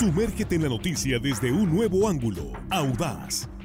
Sumérgete en la noticia desde un nuevo ángulo, audaz,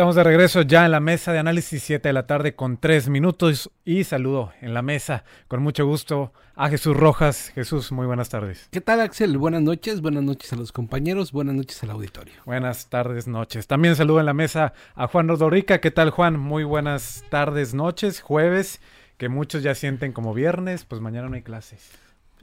Estamos de regreso ya en la mesa de análisis 7 de la tarde con 3 minutos y saludo en la mesa con mucho gusto a Jesús Rojas. Jesús, muy buenas tardes. ¿Qué tal Axel? Buenas noches, buenas noches a los compañeros, buenas noches al auditorio. Buenas tardes, noches. También saludo en la mesa a Juan Rodorica. ¿Qué tal Juan? Muy buenas tardes, noches, jueves, que muchos ya sienten como viernes, pues mañana no hay clases.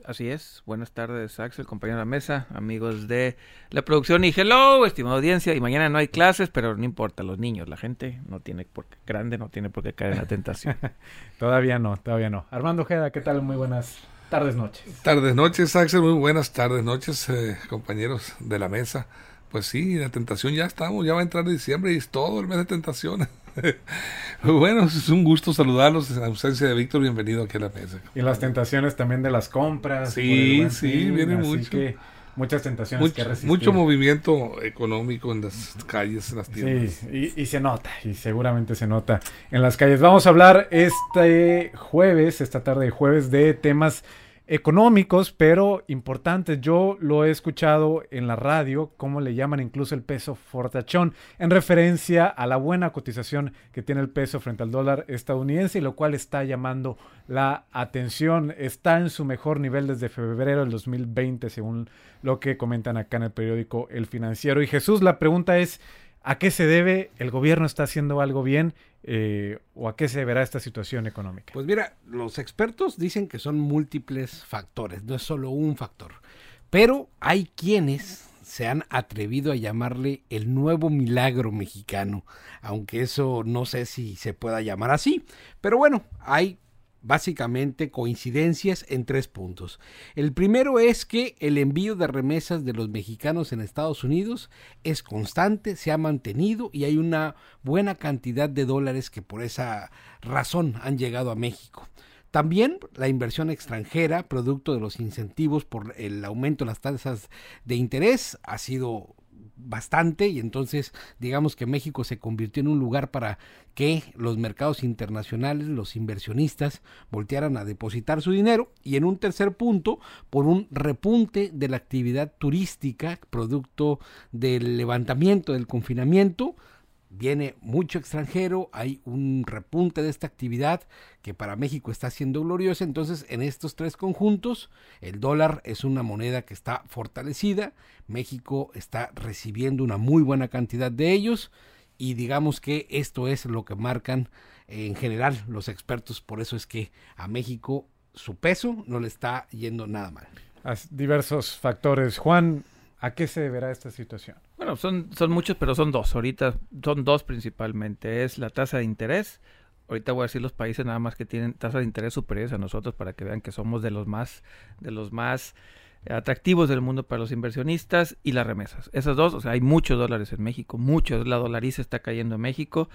Así es. Buenas tardes, Axel, compañero de la mesa, amigos de la producción y hello, estimada audiencia. Y mañana no hay clases, pero no importa, los niños, la gente no tiene por qué, grande no tiene por qué caer en la tentación. todavía no, todavía no. Armando Ojeda, ¿qué tal? Muy buenas tardes, noches. Tardes, noches, Axel. Muy buenas tardes, noches, eh, compañeros de la mesa. Pues sí, la tentación ya estamos, ya va a entrar diciembre y es todo el mes de tentación. bueno, es un gusto saludarlos en ausencia de Víctor, bienvenido aquí a la mesa. Y las tentaciones también de las compras. Sí, sí, viene mucho. Que muchas tentaciones mucho, que Mucho movimiento económico en las calles, en las tiendas. Sí, y, y, se nota, y seguramente se nota en las calles. Vamos a hablar este jueves, esta tarde de jueves, de temas económicos, pero importantes. Yo lo he escuchado en la radio, como le llaman incluso el peso fortachón, en referencia a la buena cotización que tiene el peso frente al dólar estadounidense, y lo cual está llamando la atención. Está en su mejor nivel desde febrero del 2020, según lo que comentan acá en el periódico El Financiero. Y Jesús, la pregunta es, ¿a qué se debe? ¿El gobierno está haciendo algo bien? Eh, o a qué se deberá esta situación económica? Pues mira, los expertos dicen que son múltiples factores, no es solo un factor, pero hay quienes se han atrevido a llamarle el nuevo milagro mexicano, aunque eso no sé si se pueda llamar así, pero bueno, hay básicamente coincidencias en tres puntos. El primero es que el envío de remesas de los mexicanos en Estados Unidos es constante, se ha mantenido y hay una buena cantidad de dólares que por esa razón han llegado a México. También la inversión extranjera, producto de los incentivos por el aumento de las tasas de interés, ha sido bastante y entonces digamos que México se convirtió en un lugar para que los mercados internacionales, los inversionistas voltearan a depositar su dinero y en un tercer punto por un repunte de la actividad turística producto del levantamiento del confinamiento viene mucho extranjero, hay un repunte de esta actividad que para México está siendo gloriosa, entonces en estos tres conjuntos el dólar es una moneda que está fortalecida, México está recibiendo una muy buena cantidad de ellos y digamos que esto es lo que marcan en general los expertos, por eso es que a México su peso no le está yendo nada mal. Diversos factores. Juan, ¿A qué se deberá esta situación? Bueno, son, son muchos, pero son dos. Ahorita son dos principalmente. Es la tasa de interés. Ahorita voy a decir los países nada más que tienen tasas de interés superiores a nosotros para que vean que somos de los más, de los más atractivos del mundo para los inversionistas y las remesas. Esas dos, o sea, hay muchos dólares en México, muchos. La dolariza está cayendo en México.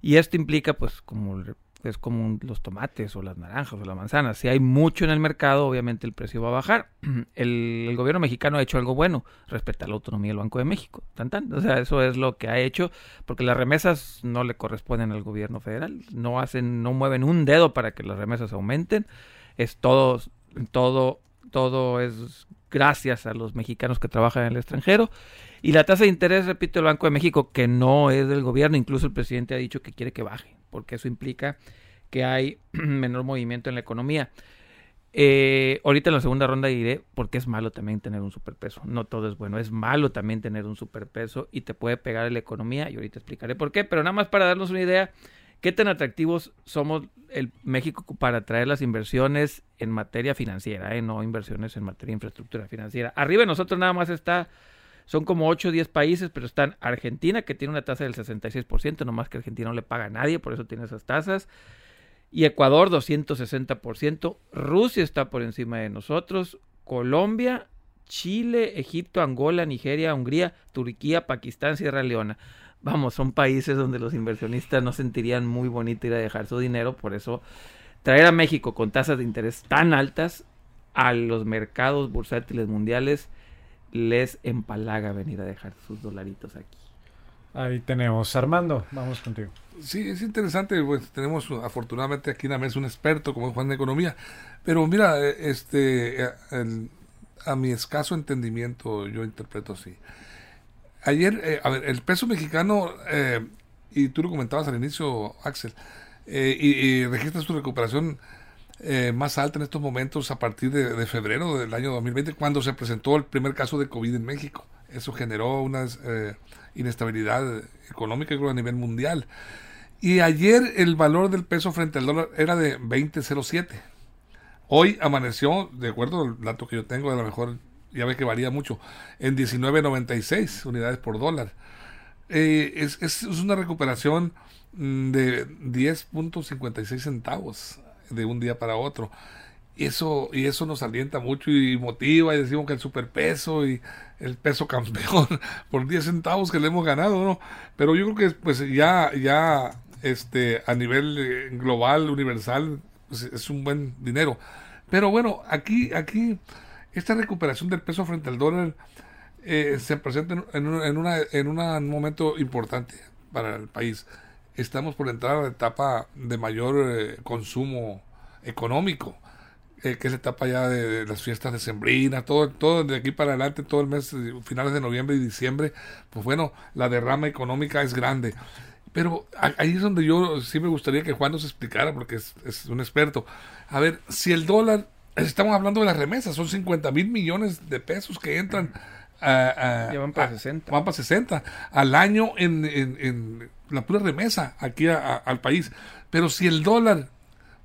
Y esto implica, pues, como es como los tomates o las naranjas o las manzanas. Si hay mucho en el mercado, obviamente el precio va a bajar. El, gobierno mexicano ha hecho algo bueno, respetar la autonomía del Banco de México. Tan, tan. O sea, eso es lo que ha hecho, porque las remesas no le corresponden al gobierno federal. No hacen, no mueven un dedo para que las remesas aumenten. Es todo, todo, todo es gracias a los mexicanos que trabajan en el extranjero. Y la tasa de interés, repito, el Banco de México, que no es del gobierno, incluso el presidente ha dicho que quiere que baje porque eso implica que hay menor movimiento en la economía. Eh, ahorita en la segunda ronda diré porque es malo también tener un superpeso. No todo es bueno, es malo también tener un superpeso y te puede pegar en la economía y ahorita explicaré por qué. Pero nada más para darnos una idea, qué tan atractivos somos el México para atraer las inversiones en materia financiera, eh, no inversiones en materia de infraestructura financiera. Arriba de nosotros nada más está son como 8 o 10 países, pero están Argentina, que tiene una tasa del 66%, no más que Argentina no le paga a nadie, por eso tiene esas tasas. y Ecuador 260%, Rusia está por encima de nosotros, Colombia, Chile, Egipto, Angola, Nigeria, Hungría, Turquía, Pakistán, Sierra Leona. Vamos, son países donde los inversionistas no sentirían muy bonito ir a dejar su dinero, por eso traer a México con tasas de interés tan altas a los mercados bursátiles mundiales les empalaga venir a dejar sus dolaritos aquí. Ahí tenemos. Armando, vamos contigo. Sí, es interesante, pues tenemos afortunadamente aquí en la mesa un experto como Juan de Economía, pero mira, eh, este, eh, a mi escaso entendimiento yo interpreto así. Ayer, eh, a ver, el peso mexicano, y tú lo comentabas al inicio, Axel, y, y registras tu recuperación más alta en estos momentos a partir de, febrero del año 2020, cuando se presentó el primer caso de COVID en México. Eso generó unas inestabilidad económica a nivel mundial. Y ayer el valor del peso frente al dólar era de 20.07. Hoy amaneció, de acuerdo al dato que yo tengo, a lo mejor ya ve que varía mucho, en 19.96 unidades por dólar. Eh, es, es, una recuperación mm, de 10.56 centavos de un día para otro. Eso, y eso nos alienta mucho y motiva y decimos que el superpeso y el peso campeón por 10 centavos que le hemos ganado, ¿no? Pero yo creo que pues ya, ya este, a nivel eh, global, universal, pues, es un buen dinero. Pero bueno, aquí, aquí, esta recuperación del peso frente al dólar eh, se presenta en, en, una, en un momento importante para el país. Estamos por entrar a la etapa de mayor eh, consumo económico eh, que es la etapa ya de, las fiestas de Sembrina, todo, todo de aquí para adelante, todo el mes, finales de noviembre y diciembre, pues bueno, la derrama económica es grande. Pero ahí es donde yo sí me gustaría que Juan nos explicara, porque es, un experto. A ver, si el dólar, estamos hablando de las remesas, son 50 mil millones de pesos que entran. A, van para 60. Van para 60 al año en, en, la pura remesa aquí al país. Pero si el dólar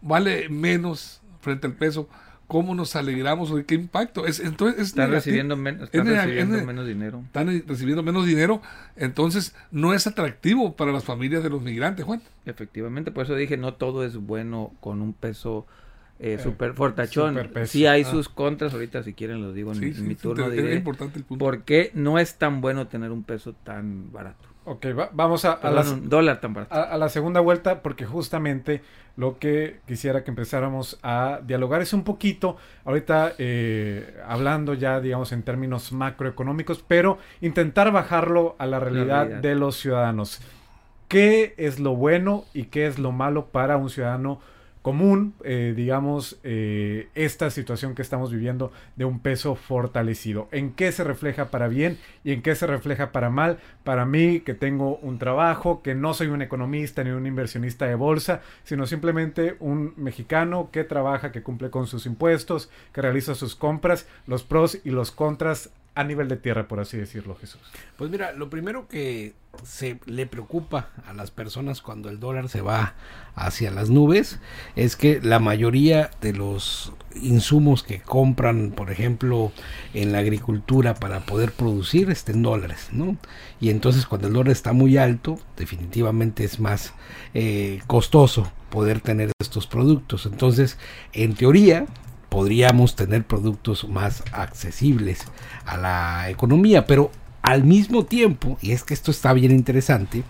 vale menos frente al peso, cómo nos alegramos o qué impacto. Es, entonces, están recibiendo, menos dinero. Están recibiendo menos dinero, entonces no es atractivo para las familias de los migrantes, Juan. Efectivamente, por eso dije, no todo es bueno con un peso eh, super fortachón. sí hay ah. sus contras, ahorita si quieren los digo en, mi turno. es importante el punto. ¿Por qué no es tan bueno tener un peso tan barato? Ok, vamos a, a, dólar tan barato. a, la segunda vuelta porque justamente lo que quisiera que empezáramos a dialogar es un poquito, ahorita eh, hablando ya, digamos, en términos macroeconómicos, pero intentar bajarlo a la realidad, de los ciudadanos. ¿Qué es lo bueno y qué es lo malo para un ciudadano común, eh, digamos, eh, esta situación que estamos viviendo de un peso fortalecido. ¿En qué se refleja para bien y en qué se refleja para mal? Para mí, que tengo un trabajo, que no soy un economista ni un inversionista de bolsa, sino simplemente un mexicano que trabaja, que cumple con sus impuestos, que realiza sus compras, los pros y los contras a nivel de tierra, por así decirlo, Jesús? Pues mira, lo primero que se le preocupa a las personas cuando el dólar se va hacia las nubes es que la mayoría de los insumos que compran, por ejemplo, en la agricultura para poder producir estén dólares, ¿no? Y entonces cuando el dólar está muy alto, definitivamente es más eh, costoso poder tener estos productos. Entonces, en teoría, podríamos tener productos más accesibles a la economía, pero al mismo tiempo, y es que esto está bien interesante,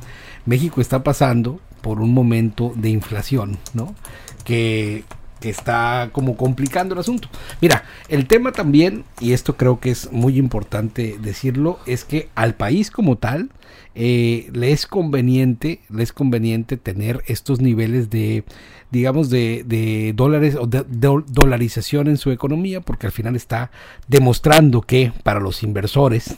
México está pasando por un momento de inflación, ¿no? Que, que está como complicando el asunto. Mira, el tema también, y esto creo que es muy importante decirlo, es que al país como tal eh, le es conveniente, le es conveniente tener estos niveles de, digamos, de, dólares o de, dolarización en su economía, porque al final está demostrando que para los inversores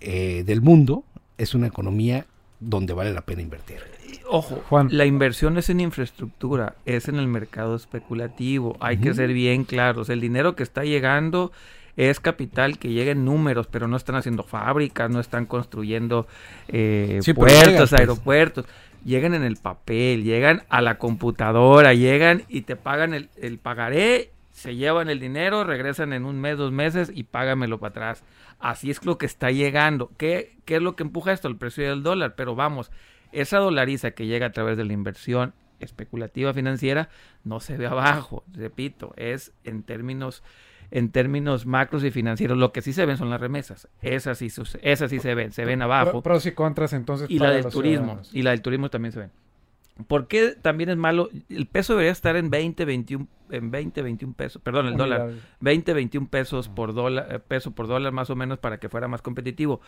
eh, del mundo es una economía donde vale la pena invertir. Ojo, Juan. la inversión es en infraestructura, es en el mercado especulativo. Hay que ser bien claros. El dinero que está llegando es capital que llega en números, pero no están haciendo fábricas, no están construyendo eh, puertos, pues. aeropuertos. Llegan en el papel, llegan a la computadora, llegan y te pagan el, el pagaré, se llevan el dinero, regresan en un mes, dos meses y págamelo para atrás. Así es lo que está llegando. ¿Qué, ¿Qué es lo que empuja esto? El precio del dólar. Pero vamos, esa dolariza que llega a través de la inversión especulativa financiera, no se ve abajo. Repito, es en términos en términos macros y financieros. Lo que sí se ven son las remesas. Esas sí, esas sí se ven, se ven abajo. Pros y contras entonces. Y la del turismo. Y la del turismo también se ven. ¿Por qué también es malo? El peso debería estar en 20, 21, en 20, 21 pesos, perdón, el dólar, 20, 21 pesos por dólar, eh, peso por dólar más o menos para que fuera más competitivo.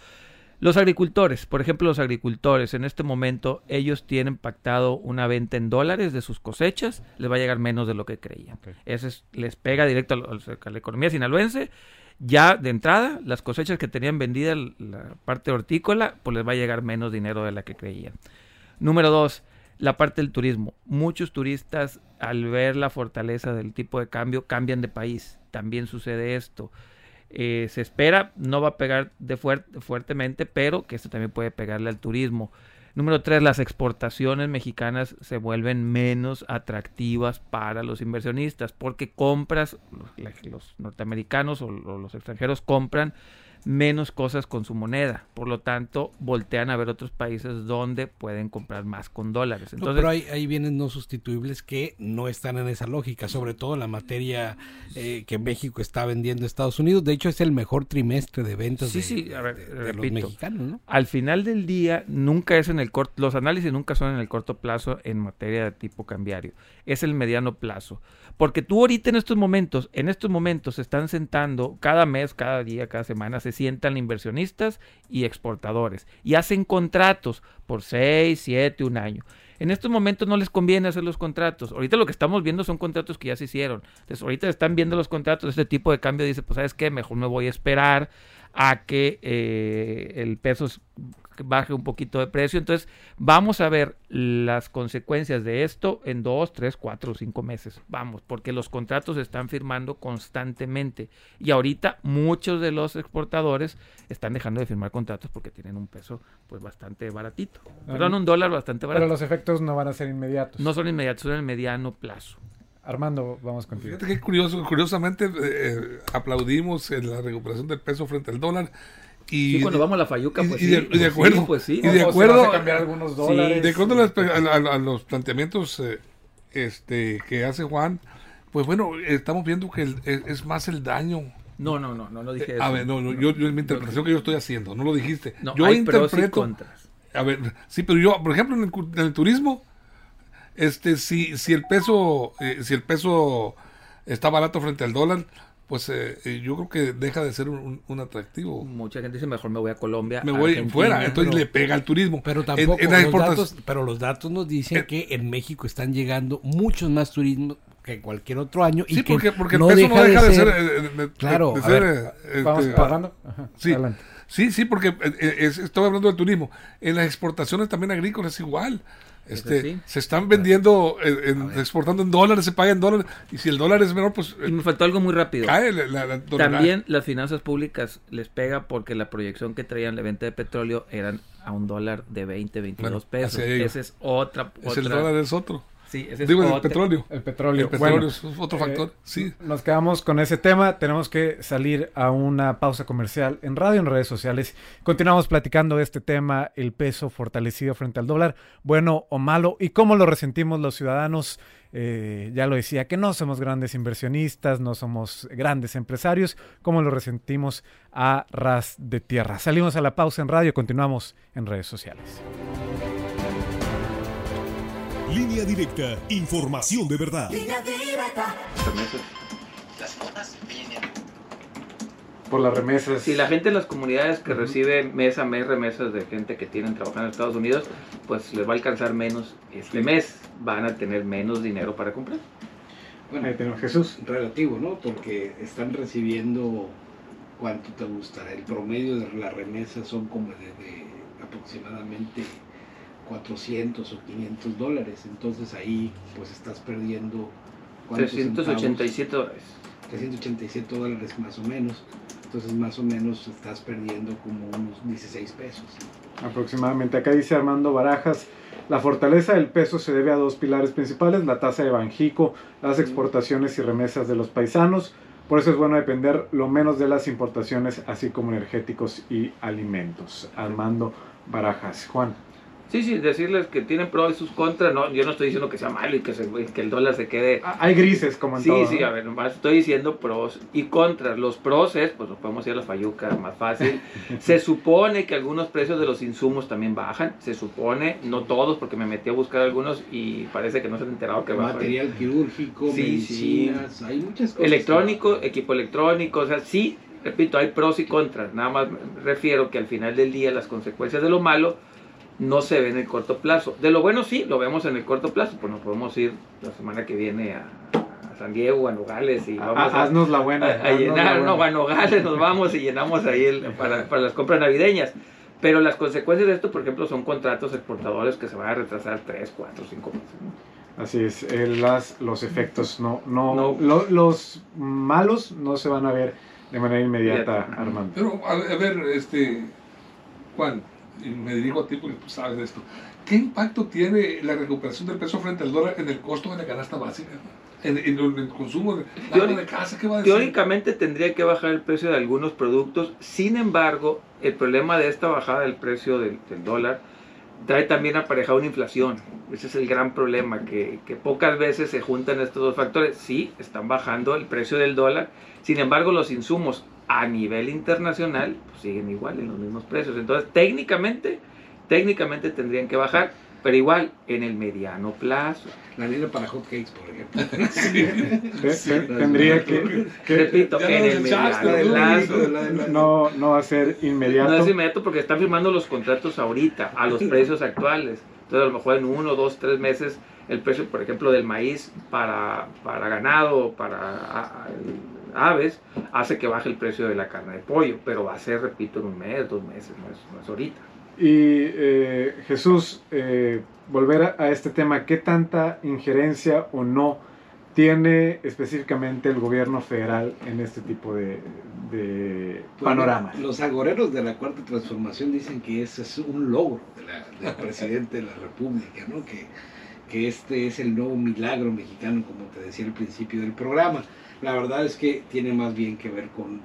Los agricultores, por ejemplo, los agricultores en este momento, ellos tienen pactado una venta en dólares de sus cosechas, les va a llegar menos de lo que creían. Eso les pega directo a, la economía sinaloense. Ya de entrada, las cosechas que tenían vendida la parte hortícola, pues les va a llegar menos dinero de la que creían. Número dos, la parte del turismo. Muchos turistas, al ver la fortaleza del tipo de cambio, cambian de país. También sucede esto. Eh, se espera, no va a pegar de fuertemente, pero que esto también puede pegarle al turismo. Número tres, las exportaciones mexicanas se vuelven menos atractivas para los inversionistas porque compras, los, norteamericanos o los extranjeros compran menos cosas con su moneda. Por lo tanto, voltean a ver otros países donde pueden comprar más con dólares. Entonces, pero hay, hay, bienes no sustituibles que no están en esa lógica, sobre todo la materia eh, que México está vendiendo a Estados Unidos. De hecho, es el mejor trimestre de ventas de, los mexicanos. Al final del día, nunca es en el corto, los análisis nunca son en el corto plazo en materia de tipo cambiario. Es el mediano plazo. Porque tú ahorita en estos momentos, en estos momentos se están sentando cada mes, cada día, cada semana, se sientan inversionistas y exportadores y hacen contratos por 6, 7, un año. En estos momentos no les conviene hacer los contratos. Ahorita lo que estamos viendo son contratos que ya se hicieron. Entonces, ahorita están viendo los contratos, este tipo de cambio dice, pues sabes qué, mejor me voy a esperar a que eh, el peso baje un poquito de precio. Entonces, vamos a ver las consecuencias de esto en dos, tres, cuatro, cinco meses. Vamos, porque los contratos se están firmando constantemente. Y ahorita muchos de los exportadores están dejando de firmar contratos porque tienen un peso pues bastante baratito. Perdón, un dólar bastante barato. Pero los efectos no van a ser inmediatos. No son inmediatos, son en el mediano plazo. Armando, vamos contigo. Fíjate qué curioso, curiosamente eh, eh, aplaudimos en la recuperación del peso frente al dólar y, sí, cuando vamos a la Fayuca, pues y, de, sí. de acuerdo. pues sí. Y de acuerdo. A cambiar algunos dólares. de acuerdo a, a, los planteamientos eh, este, que hace Juan, pues bueno, estamos viendo que el, es, más el daño. No, no, no, no lo dije. Eh, a ver, no, no yo, yo, mi interpretación que yo estoy haciendo, no lo dijiste. No, yo hay interpreto. Y. A ver, sí, pero yo, por ejemplo, en el, en el turismo, este, si, si el peso, eh, si el peso está barato frente al dólar, pues eh, eh, yo creo que deja de ser un, un, atractivo. Mucha gente dice, mejor me voy a Colombia. Me voy Argentina, fuera, entonces pero, le pega al turismo. Pero tampoco, en, en los datos, pero los datos nos dicen eh, que en México están llegando muchos más turismo que cualquier otro año. Sí, y que porque, porque no el peso deja no deja de ser... De ser de, de, claro, de ser, ver, este, vamos pagando. Ajá, sí, adelante. sí, sí, porque es, estoy hablando del turismo. En las exportaciones también agrícolas es igual. Este, sí. Se están vendiendo, en, en, exportando en dólares, se paga en dólares, y si el dólar es menor, pues... Y me faltó algo muy rápido. Cae la, la, la También las finanzas públicas les pega porque la proyección que traían la venta de petróleo eran a un dólar de 20, 22 bueno, pesos. Esa es otra, es otra... el dólar es otro. Sí, ese es Digo, otro, el petróleo. El petróleo. El petróleo bueno, es otro factor. Eh, sí. Nos quedamos con ese tema. Tenemos que salir a una pausa comercial en radio, en redes sociales. Continuamos platicando de este tema, el peso fortalecido frente al dólar, bueno o malo, y cómo lo resentimos los ciudadanos. Eh, ya lo decía, que no somos grandes inversionistas, no somos grandes empresarios, cómo lo resentimos a ras de tierra. Salimos a la pausa en radio, continuamos en redes sociales. Línea directa, información de verdad. Línea directa. Las notas vienen. Por las remesas. Si la gente en las comunidades que recibe mes a mes remesas de gente que tienen trabajando en Estados Unidos, pues les va a alcanzar menos este mes. Van a tener menos dinero para comprar. Bueno, Ahí tenemos Jesús. relativo, ¿no? Porque están recibiendo, ¿cuánto te gustará? El promedio de las remesas son como de, de aproximadamente 400 o 500 dólares. Entonces ahí pues estás perdiendo... 387 dólares. 387 dólares más o menos. Entonces más o menos estás perdiendo como unos 16 pesos. Aproximadamente. Acá dice Armando Barajas, la fortaleza del peso se debe a dos pilares principales, la tasa de Banjico, las exportaciones y remesas de los paisanos. Por eso es bueno depender lo menos de las importaciones, así como energéticos y alimentos. Armando Barajas. Juan. Sí, sí, decirles que tienen pros y sus contras, no, yo no estoy diciendo que sea malo y que, se- que el dólar se quede Ah, Hay grises como en Sí, todo. sí, ¿no? a ver, nomás estoy diciendo pros y contras. Los pros es, pues nos podemos ir a la fayuca más fácil. se supone que algunos precios de los insumos también bajan. Se supone, no todos, porque me metí a buscar algunos y parece que no se han enterado que bajan. Material quirúrgico, Sí, medicinas, hay muchas cosas. Electrónico, equipo electrónico, o sea, sí, repito, hay pros y contras. Nada más me refiero que al final del día las consecuencias de lo malo no se ven en el corto plazo. De lo bueno sí, lo vemos en el corto plazo, pues nos podemos ir la semana que viene a, a San Diego, a Nogales y vamos a, haznos la buena. a- a llenar, no, a Nogales nos vamos y llenamos ahí el- para, para las compras navideñas. Pero las consecuencias de esto, por ejemplo, son contratos exportadores que se van a retrasar 3, 4, 5 meses. ¿no? Así es, eh, las, los efectos no, no, No. lo- los malos no se van a ver de manera inmediata. Armando. Pero, a, a ver, este, Juan, y me dirijo a ti porque tú sabes de esto. ¿Qué impacto tiene la recuperación del peso frente al dólar en el costo de la canasta básica? En, en el, el consumo de de casa, ¿qué va a decir? Teóricamente tendría que bajar el precio de algunos productos, sin embargo, el problema de esta bajada del precio del, del dólar trae también aparejado una inflación. Ese es el gran problema, que, que pocas veces se juntan estos dos factores. Sí, están bajando el precio del dólar, sin embargo, los insumos a nivel internacional pues, siguen igual en los mismos precios. Entonces, técnicamente, técnicamente tendrían que bajar, pero igual en el mediano plazo. La harina para hot cakes, por ejemplo. Te- te- tendría que, que Repito, en el mediano ¿no? plazo. no, no va a ser inmediato. No es inmediato porque están firmando los contratos ahorita, a los precios actuales. Entonces, a lo mejor en uno, dos, tres meses, el precio, por ejemplo, del maíz para, para ganado, para a- a- aves, hace que baje el precio de la carne de pollo. Pero va a ser, repito, en un mes, dos meses, no es, no es ahorita. Y eh, Jesús, eh, volver a, a este tema, ¿qué tanta injerencia o no tiene específicamente el gobierno federal en este tipo de, de Pues, panoramas? Los agoreros de la cuarta transformación dicen que ese es un logro de la- del presidente de la República, ¿no? Que, que este es el nuevo milagro mexicano, como te decía al principio del programa. La verdad es que tiene más bien que ver con,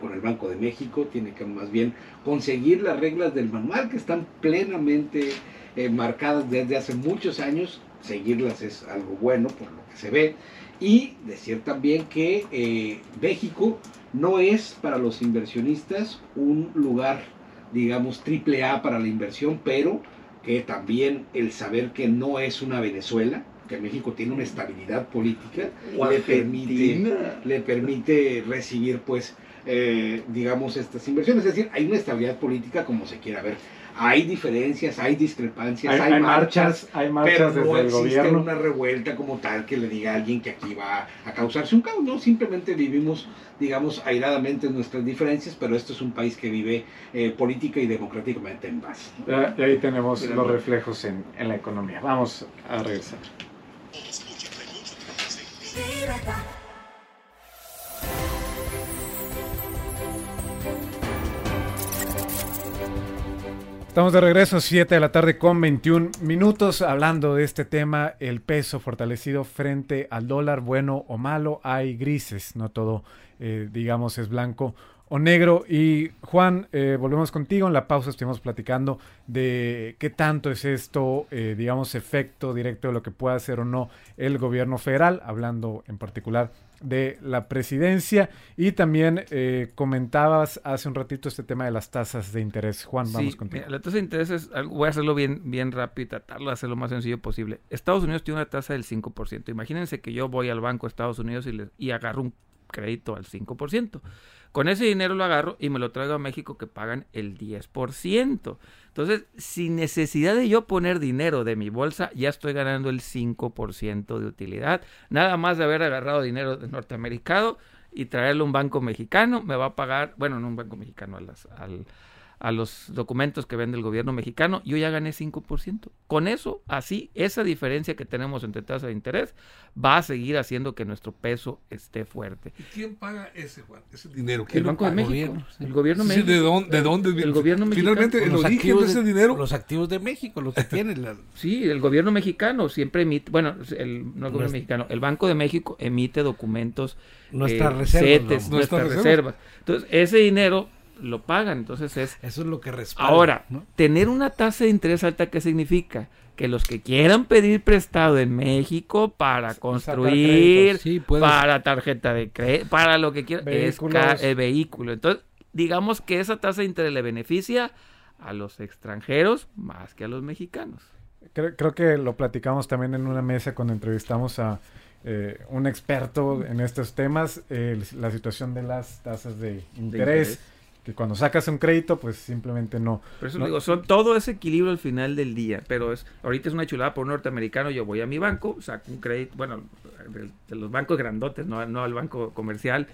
con el Banco de México, tiene que más bien conseguir las reglas del manual que están plenamente eh, marcadas desde hace muchos años. Seguirlas es algo bueno por lo que se ve. Y decir también que eh, México no es para los inversionistas un lugar, digamos, triple A para la inversión, pero que también el saber que no es una Venezuela, que México tiene una estabilidad política, le permite, le permite recibir, pues, eh, digamos, estas inversiones. Es decir, hay una estabilidad política como se quiera ver. Hay diferencias, hay discrepancias, Hay, hay, hay marchas, marchas, hay pero marchas no desde el existe gobierno. una revuelta como tal que le diga a alguien que aquí va a causarse un caos, no, simplemente vivimos, digamos, airadamente nuestras diferencias, pero esto es un país que vive eh, política y democráticamente en paz. ¿no? Y ahí tenemos los no. reflejos en, en la economía. Vamos a regresar. Estamos de regreso, 7 de la tarde con 21 minutos, hablando de este tema, el peso fortalecido frente al dólar, bueno o malo, hay grises, no todo, eh, digamos, es blanco o negro. Y Juan, eh, volvemos contigo, en la pausa estuvimos platicando de qué tanto es esto, eh, digamos, efecto directo de lo que pueda hacer o no el gobierno federal, hablando en particular de la presidencia y también eh, comentabas hace un ratito este tema de las tasas de interés. Juan, vamos Sí, contigo. mira, la tasa de interés es algo, voy a hacerlo bien, bien rápido y tratarlo de hacerlo lo más sencillo posible. Estados Unidos tiene una tasa del 5%. Imagínense que yo voy al banco de Estados Unidos y, le- y agarro un crédito al 5%. Con ese dinero lo agarro y me lo traigo a México que pagan el 10%. Entonces, sin necesidad de yo poner dinero de mi bolsa, ya estoy ganando el 5% de utilidad. Nada más de haber agarrado dinero de norteamericano y traerlo a un banco mexicano, me va a pagar, bueno, no un banco mexicano, a, las, al, a los documentos que vende el gobierno mexicano, yo ya gané 5%. Con eso, así, esa diferencia que tenemos entre tasa de interés va a seguir haciendo que nuestro peso esté fuerte. ¿Y quién paga ese, Juan? Ese dinero. El ¿Quién lo Banco de paga? México. gobierno, sí. El gobierno Sí, México. ¿de, dónde, ¿De dónde El gobierno Finalmente, el Los origen de ese dinero. Los activos de México, los que tienen. la- Sí, el gobierno mexicano siempre emite, bueno, el, no el gobierno Nuestra- mexicano, el Banco de México emite documentos, Nuestras eh, reservas, CETES, ¿no? nuestras Nuestras reservas. reservas. Entonces, ese dinero lo pagan. Entonces es... Eso es lo que respalda. Ahora, ¿no? tener una tasa de interés alta, ¿qué significa? Que los que quieran pedir prestado en México para construir. Sí, para tarjeta de crédito, para lo que quieran, es el vehículo. Entonces, digamos que esa tasa de interés le beneficia a los extranjeros más que a los mexicanos. Creo, creo que lo platicamos también en una mesa cuando entrevistamos a eh, un experto en estos temas, eh, la situación de las tasas de interés, interés. Que cuando sacas un crédito, pues simplemente no. Por eso No. digo, son todo ese equilibrio al final del día. Pero es ahorita es una chulada por un norteamericano. Yo voy a mi banco, saco un crédito, bueno, de, de los bancos grandotes, no, no al banco comercial,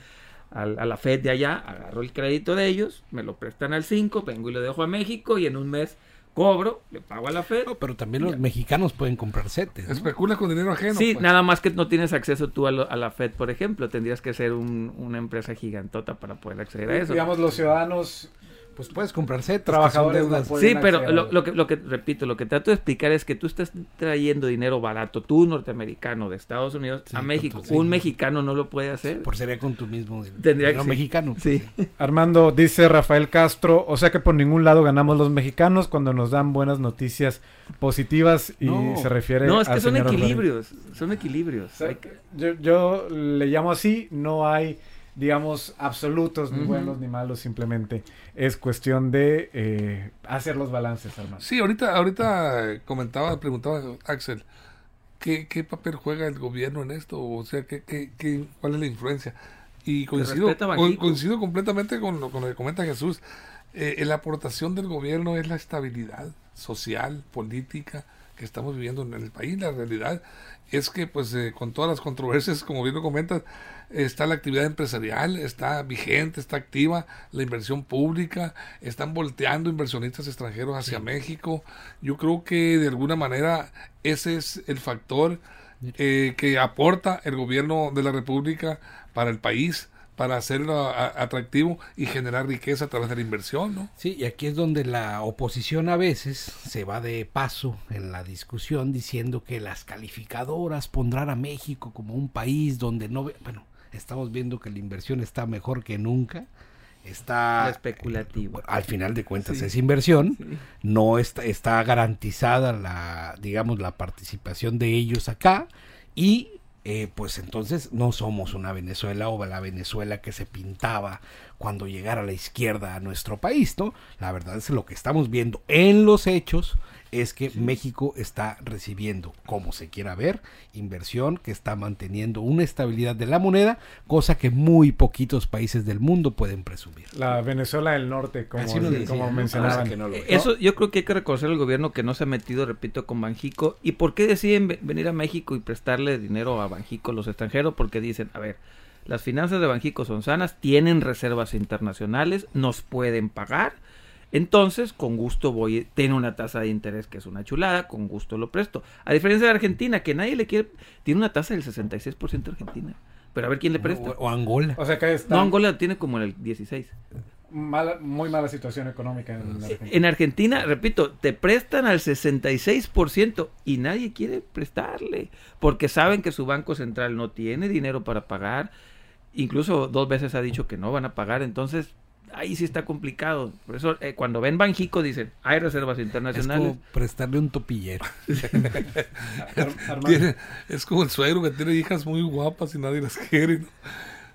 al- a la Fed de allá, agarro el crédito de ellos, me lo prestan al 5, vengo y lo dejo a México y en un mes cobro, le pago a la Fed. No, pero también los mexicanos pueden comprar CETES. ¿no? Especula con dinero ajeno. Sí, pues. nada más que no tienes acceso tú a, lo- a la Fed, por ejemplo. Tendrías que ser un- una empresa gigantota para poder acceder a eso. Digamos, los ciudadanos Pues puedes comprar CETES. Trabajadores no deudas. Sí, pero lo, lo que, lo que, repito, lo que trato de explicar es que tú estás trayendo dinero barato, tú norteamericano de Estados Unidos Sí, a México. sí. Un mexicano no lo puede hacer. Por sería con tu mismo Tendría que dinero sí. mexicano. Sí. Armando, dice Rafael Castro, o sea que por ningún lado ganamos los mexicanos cuando nos dan buenas noticias positivas y No. se refiere No, es que son equilibrios. Son equilibrios. O sea, Hay que- yo, yo le llamo así, no hay, digamos, absolutos, ni buenos ni malos, simplemente es cuestión de eh, hacer los balances, Armando. Sí, ahorita, ahorita comentaba, preguntaba Axel, ¿qué, qué papel juega el gobierno en esto? O sea, ¿qué, qué, qué- cuál es la influencia? Y coincido, coincido completamente con lo, con lo que comenta Jesús. Eh, la aportación del gobierno es la estabilidad social, política que estamos viviendo en el país. La realidad es que, pues, eh, con todas las controversias, como bien lo comentas, está la actividad empresarial, está vigente, está activa la inversión pública, están volteando inversionistas extranjeros hacia México. Yo creo que de alguna manera ese es el factor eh, que aporta el gobierno de la República para el país, para hacerlo atractivo y generar riqueza a través de la inversión, ¿no? Sí, y aquí es donde la oposición a veces se va de paso en la discusión diciendo que las calificadoras pondrán a México como un país donde no... ve- Bueno, estamos viendo que la inversión está mejor que nunca. Está... especulativo. Al final de cuentas es inversión. No está, está garantizada la, digamos, la participación de ellos acá. Y eh, pues entonces no somos una Venezuela o la Venezuela que se pintaba cuando llegara la izquierda a nuestro país, ¿no? La verdad es que lo que estamos viendo en los hechos es que México está recibiendo, como se quiera ver, inversión que está manteniendo una estabilidad de la moneda, cosa que muy poquitos países del mundo pueden presumir. La Venezuela del Norte, como, Así lo decía, como ¿no? mencionaban. Que no lo es. Eso yo creo que hay que reconocer al gobierno que no se ha metido, repito, con Banjico. ¿Y por qué deciden ve- venir a México y prestarle dinero a Banjico los extranjeros? Porque dicen, a ver, las finanzas de Banjico son sanas, tienen reservas internacionales, nos pueden pagar. Entonces, con gusto voy, tiene una tasa de interés que es una chulada, con gusto lo presto. A diferencia de Argentina, que nadie le quiere, tiene una tasa del 66% Argentina. Pero a ver quién le presta. O, o Angola. O sea que está No, Angola tiene como el 16. mala- muy mala situación económica en Argentina. En Argentina, repito, te prestan al 66% y nadie quiere prestarle porque saben que su banco central no tiene dinero para pagar. Incluso dos veces ha dicho que no van a pagar, entonces ahí sí está complicado. Por eso eh, cuando ven Banjico dicen, hay reservas Es internacionales. como prestarle un topillero. Tiene- es como el suegro que tiene hijas muy guapas y nadie las quiere. ¿no?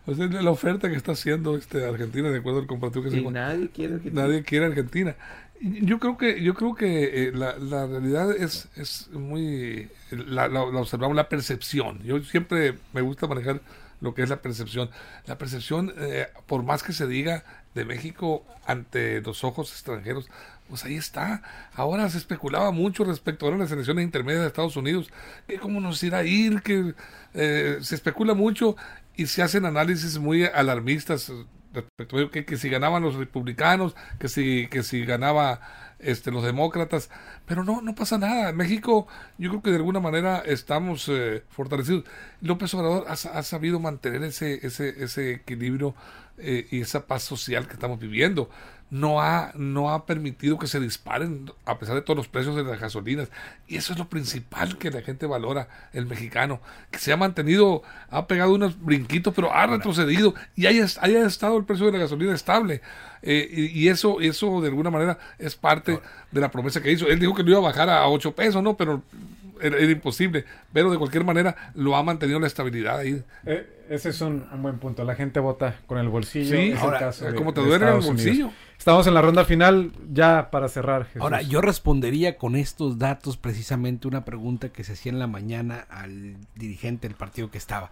O sea, es la oferta que está haciendo este Argentina de acuerdo al comparativo que se Y nadie quiere que nadie quiere Argentina yo creo que yo creo que eh, la, la realidad es es muy la, la- la observamos la percepción yo siempre me gusta manejar lo que es la percepción la percepción eh, por más que se diga de México ante los ojos extranjeros pues ahí está. Ahora se especulaba mucho respecto a las elecciones intermedias de Estados Unidos, que cómo nos irá a ir, que eh, se especula mucho y se hacen análisis muy alarmistas respecto a que, que si ganaban los republicanos, que si, que si ganaba este, los demócratas, pero no, no pasa nada. En México yo creo que de alguna manera estamos eh, fortalecidos. López Obrador ha, ha sabido mantener ese, ese, ese equilibrio eh, y esa paz social que estamos viviendo. no ha, no ha permitido que se disparen a pesar de todos los precios de las gasolinas. Y eso es lo principal que la gente valora, el mexicano, que se ha mantenido, ha pegado unos brinquitos, pero ha retrocedido y haya, haya estado el precio de la gasolina estable. Eh, y, y eso, eso de alguna manera es parte de la promesa que hizo. Él dijo que no iba a bajar a 8 pesos, ¿no? Pero era, era imposible. Pero de cualquier manera lo ha mantenido la estabilidad ahí. Eh, ese es un, un buen punto. La gente vota con el bolsillo. Sí, es el ahora, caso de- como te duele el Unidos. bolsillo. Estamos en la ronda final ya para cerrar. Jesús. Ahora, yo respondería con estos datos precisamente una pregunta que se hacía en la mañana al dirigente del partido que estaba.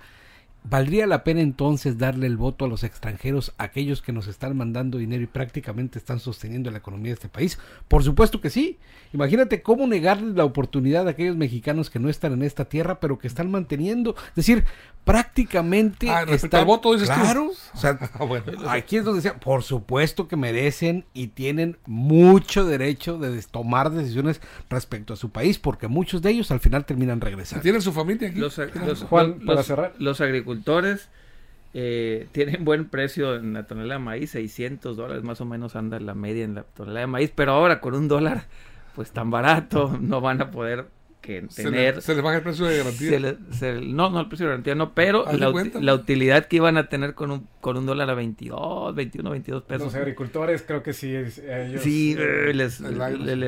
¿Valdría la pena entonces darle el voto a los extranjeros, aquellos que nos están mandando dinero y prácticamente están sosteniendo la economía de este país? Por supuesto que sí. Imagínate cómo negarles la oportunidad a aquellos mexicanos que no están en esta tierra, pero que están manteniendo. Es decir, prácticamente... Ah, están- al voto, dices tú. Claro. O sea, Ah, bueno. Aquí es donde decía, por supuesto que merecen y tienen mucho derecho de tomar decisiones respecto a su país, porque muchos de ellos al final terminan regresando. ¿Tienen su familia aquí? Los, los- Juan, los- para cerrar. los agricultores eh, tienen buen precio en la tonelada de maíz, 600 dólares más o menos anda la media en la tonelada de maíz, pero ahora con un dólar pues tan barato no van a poder que se, tener... le, se les baja el precio de garantía. se le- se- no, no, el precio de garantía no, pero la, utilidad que iban a tener con un, con un dólar a 22, 21, 22 pesos. Los agricultores creo que sí. es- ellos, Sí, eh, les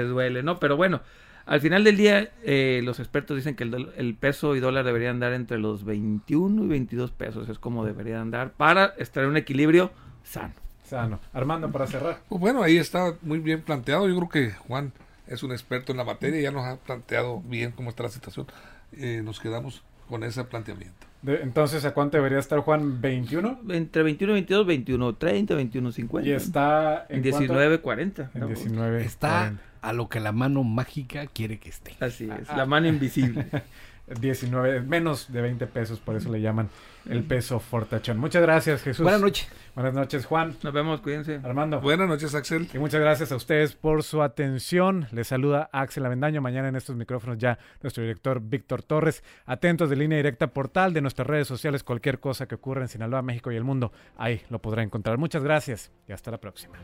duele, ¿no? Pero bueno, al final del día, eh, los expertos dicen que el, dol- el peso y dólar deberían andar entre los 21 y 22 pesos. Es como deberían andar para estar en un equilibrio sano. sano. Armando, para cerrar. Pues bueno, ahí está muy bien planteado. Yo creo que Juan es un experto en la materia y ya nos ha planteado bien cómo está la situación. Eh, nos quedamos con ese planteamiento. De- entonces, ¿a cuánto debería estar Juan? ¿21? Entre 21 y 22, 21, 30, 21, 50. Y está en, en cuánto? 19, 40. En ¿no? 19. Está 40. A lo que la mano mágica quiere que esté. Así es, la mano invisible. 19, menos de 20 pesos, por eso le llaman el peso fortachón. Muchas gracias, Jesús. Buenas noches. Buenas noches, Juan. Nos vemos, cuídense. Armando. Buenas noches, Axel. Y muchas gracias a ustedes por su atención. Les saluda Axel Avendaño. Mañana en estos micrófonos ya nuestro director Víctor Torres. Atentos de línea directa portal de nuestras redes sociales. Cualquier cosa que ocurra en Sinaloa, México y el mundo, ahí lo podrá encontrar. Muchas gracias y hasta la próxima.